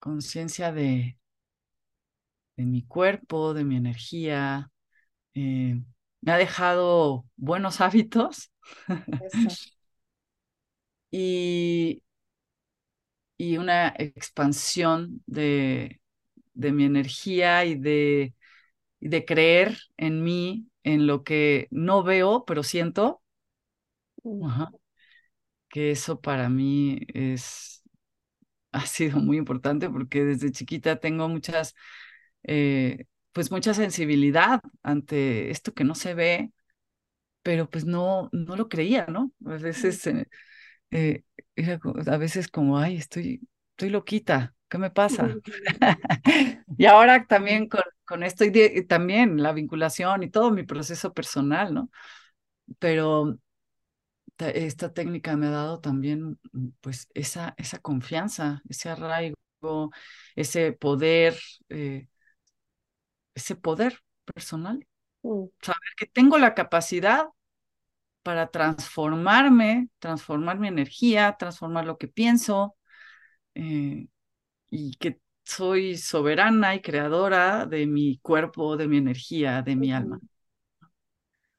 conciencia de, de mi cuerpo, de mi energía, eh, me ha dejado buenos [LAUGHS] hábitos y, y una expansión de, de mi energía y de, de creer en mí, en lo que no veo, pero siento. Ajá. Que eso para mí es, ha sido muy importante porque desde chiquita tengo muchas, eh, pues mucha sensibilidad ante esto que no se ve, pero pues no, no lo creía, ¿no? A veces, eh, eh, era a veces como, ay, estoy, estoy loquita, ¿qué me pasa? [LAUGHS] [LAUGHS] Y ahora también con, con esto y de- también la vinculación y todo mi proceso personal, ¿no? Pero esta técnica me ha dado también, mm, pues, esa, esa confianza, ese arraigo, ese poder, eh, ese poder personal, mm, saber que tengo la capacidad para transformarme, transformar mi energía, transformar lo que pienso, eh, y que soy soberana y creadora de mi cuerpo, de mi energía, de mi alma.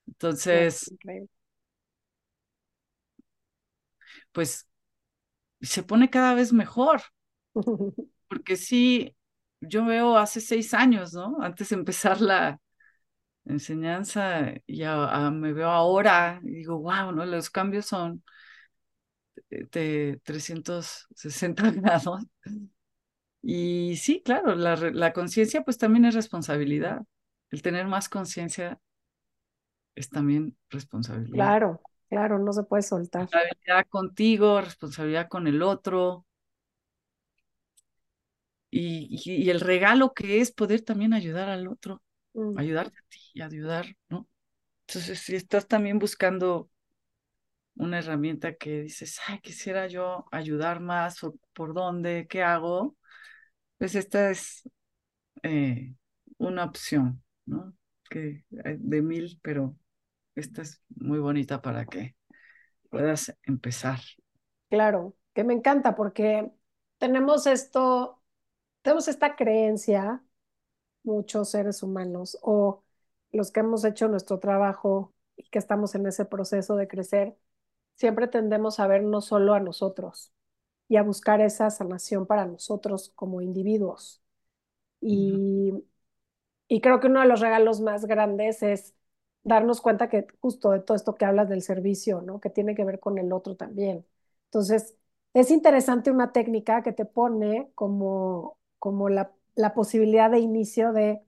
Entonces. Pues se pone cada vez mejor, [LAUGHS] porque sí, yo veo hace seis años, ¿no? Antes de empezar la enseñanza, y a- a- me veo ahora y digo, wow, ¿no? Los cambios son de, de 360 [LAUGHS] grados. Y sí, claro, la, la conciencia pues también es responsabilidad. El tener más conciencia es también responsabilidad. Claro, claro, no se puede soltar. Responsabilidad contigo, responsabilidad con el otro. Y, y, y el regalo que es poder también ayudar al otro, Mm, ayudarte a ti y ayudar, ¿no? Entonces, si estás también buscando una herramienta que dices, ay, quisiera yo ayudar más, o por dónde, qué hago, pues esta es eh, una opción, ¿no? que de mil, pero esta es muy bonita para que puedas empezar. Claro, que me encanta porque tenemos esto, tenemos esta creencia, muchos seres humanos o los que hemos hecho nuestro trabajo y que estamos en ese proceso de crecer, siempre tendemos a vernos solo a nosotros y a buscar esa sanación para nosotros como individuos. Y, y creo que uno de los regalos más grandes es darnos cuenta que justo de todo esto que hablas del servicio, ¿no? Que tiene que ver con el otro también. Entonces, es interesante una técnica que te pone como, como la, la posibilidad de inicio de,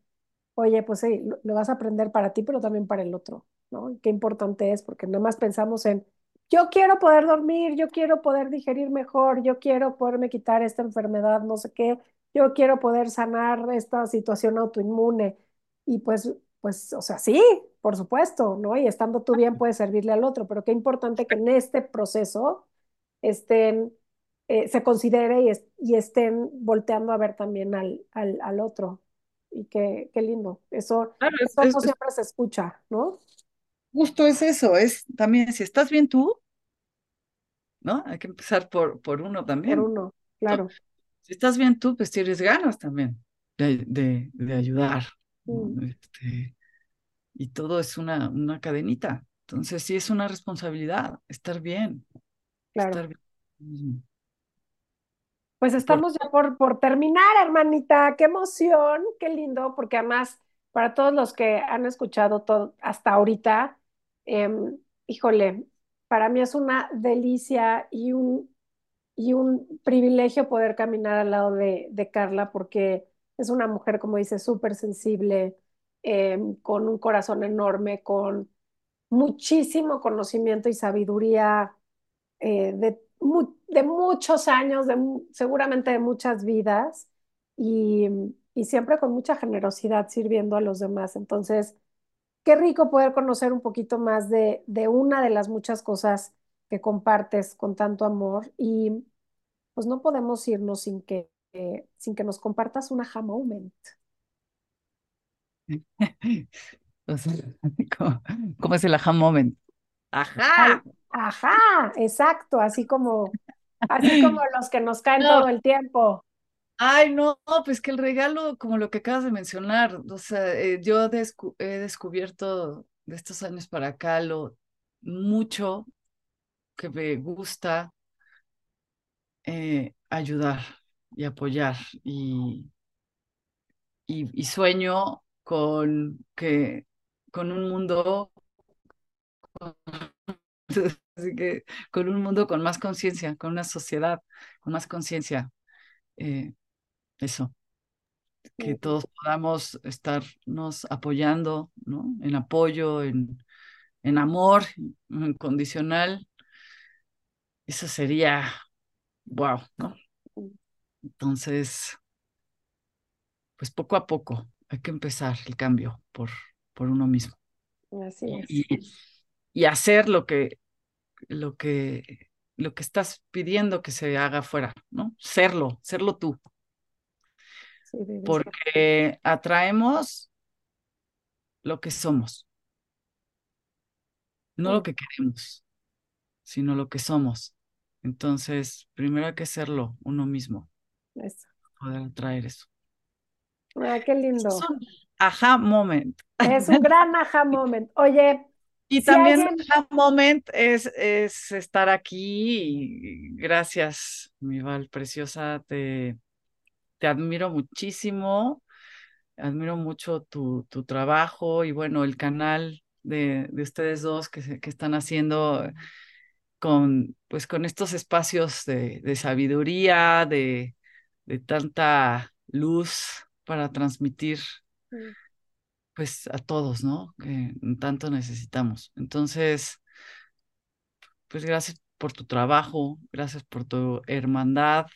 oye, pues sí, lo, vas a aprender para ti, pero también para el otro, ¿no? Qué importante es, porque nada más pensamos en, yo quiero poder dormir, yo quiero poder digerir mejor, yo quiero poderme quitar esta enfermedad, no sé qué, yo quiero poder sanar esta situación autoinmune. Y pues, pues, o sea, sí, por supuesto, ¿no? Y estando tú bien puedes servirle al otro, pero qué importante que en este proceso estén, eh, se considere y, es, y, estén volteando a ver también al, al, al otro. Y qué, qué lindo. Eso, claro, eso es, no siempre se escucha, ¿no? Justo es eso, es también, si estás bien tú, ¿no? Hay que empezar por, por uno también. Por uno, claro. Si estás bien tú, pues tienes ganas también de, de, de ayudar. ¿No? Este, y todo es una, una cadenita. Entonces sí es una responsabilidad estar bien. Claro. Estar bien. Pues estamos por... ya por, por terminar, hermanita. Qué emoción, qué lindo, porque además, para todos los que han escuchado todo hasta ahorita, eh, híjole, para mí es una delicia y un, y un privilegio poder caminar al lado de, de Carla, porque es una mujer, como dice, súper sensible, eh, con un corazón enorme, con muchísimo conocimiento y sabiduría eh, de, de, muchos años, de, seguramente de muchas vidas, y, y, siempre con mucha generosidad sirviendo a los demás. Entonces, qué rico poder conocer un poquito más de, de una de las muchas cosas que compartes con tanto amor y pues no podemos irnos sin que, eh, sin que nos compartas un aha moment. ¿Cómo, ¿Cómo, es el aha moment? ¡Ajá! Ay, ¡Ajá! Exacto, así como, así como [LAUGHS] los que nos caen no. todo el tiempo. Ay, no, pues que el regalo, como lo que acabas de mencionar, o sea, eh, yo descu he descubierto de estos años para acá lo mucho que me gusta eh, ayudar y apoyar y, y, y, sueño con que con un mundo [LAUGHS] así que con un mundo con más conciencia, con una sociedad con más conciencia. Eh, eso, que todos podamos estarnos apoyando, ¿no? En apoyo, en, en amor incondicional. Eso sería, wow, ¿no? Entonces, pues poco a poco hay que empezar el cambio por, por uno mismo. Así es. Y, y hacer lo que, lo que, lo que estás pidiendo que se haga afuera, ¿no? Serlo, serlo tú. Sí, porque atraemos lo que somos, no sí. lo que queremos, sino lo que somos. Entonces, primero hay que serlo uno mismo, eso. poder atraer eso. Ah, qué lindo. Es un aha moment. Es un gran aha [LAUGHS] moment. Oye. Y si también alguien... aha moment es, es estar aquí. Gracias, mi Val preciosa. Te, te admiro muchísimo, admiro mucho tu, tu trabajo y bueno, el canal de, de ustedes dos que, que, están haciendo con, pues, con estos espacios de, de sabiduría, de, de, tanta luz para transmitir pues a todos, ¿no? Que tanto necesitamos. Entonces, pues gracias por tu trabajo, gracias por tu hermandad,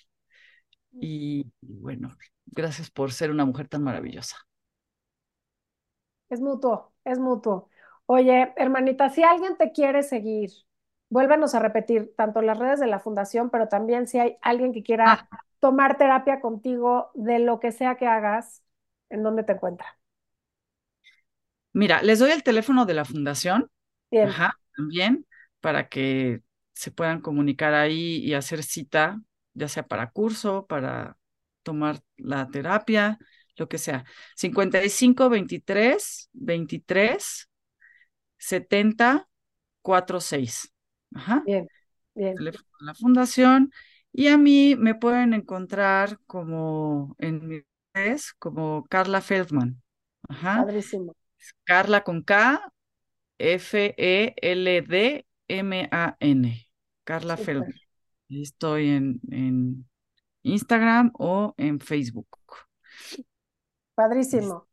y bueno, gracias por ser una mujer tan maravillosa. Es mutuo, es mutuo. Oye, hermanita, si alguien te quiere seguir, vuélvenos a repetir tanto las redes de la fundación, pero también si hay alguien que quiera ah. Tomar terapia contigo de lo que sea que hagas, ¿en dónde te encuentra? Mira, les doy el teléfono de la fundación, Bien, ajá, también, para que se puedan comunicar ahí y hacer cita, ya sea para curso, para tomar la terapia, lo que sea. 55 23 23 70 46. Ajá. bien, bien. Teléfono de la fundación. Y a mí me pueden encontrar como en mis redes, como Carla Feldman. Ajá. Padrísimo. Carla con K, F-E-L-D-M-A-N. Carla Súper. Feldman. Estoy en, en Instagram o en Facebook. Padrísimo.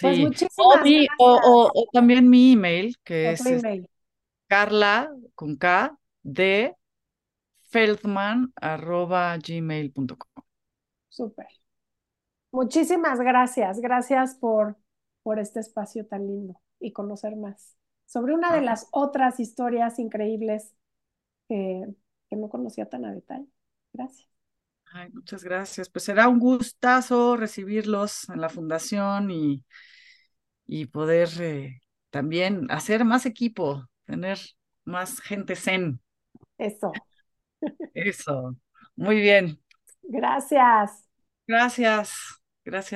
Pues Sí. muchísimas O, mi- o- gracias. o- o también mi email, que es email. Carla con K de Feldman arroba gmail.com. Súper. Muchísimas gracias. Gracias por, por este espacio tan lindo y conocer más sobre una de Ah. las otras historias increíbles que, que no conocía tan a detalle. Gracias. Ay, muchas gracias. Pues será un gustazo recibirlos en la fundación y, y poder eh, también hacer más equipo, tener más gente zen. Eso. Eso. Muy bien. Gracias. Gracias. Gracias.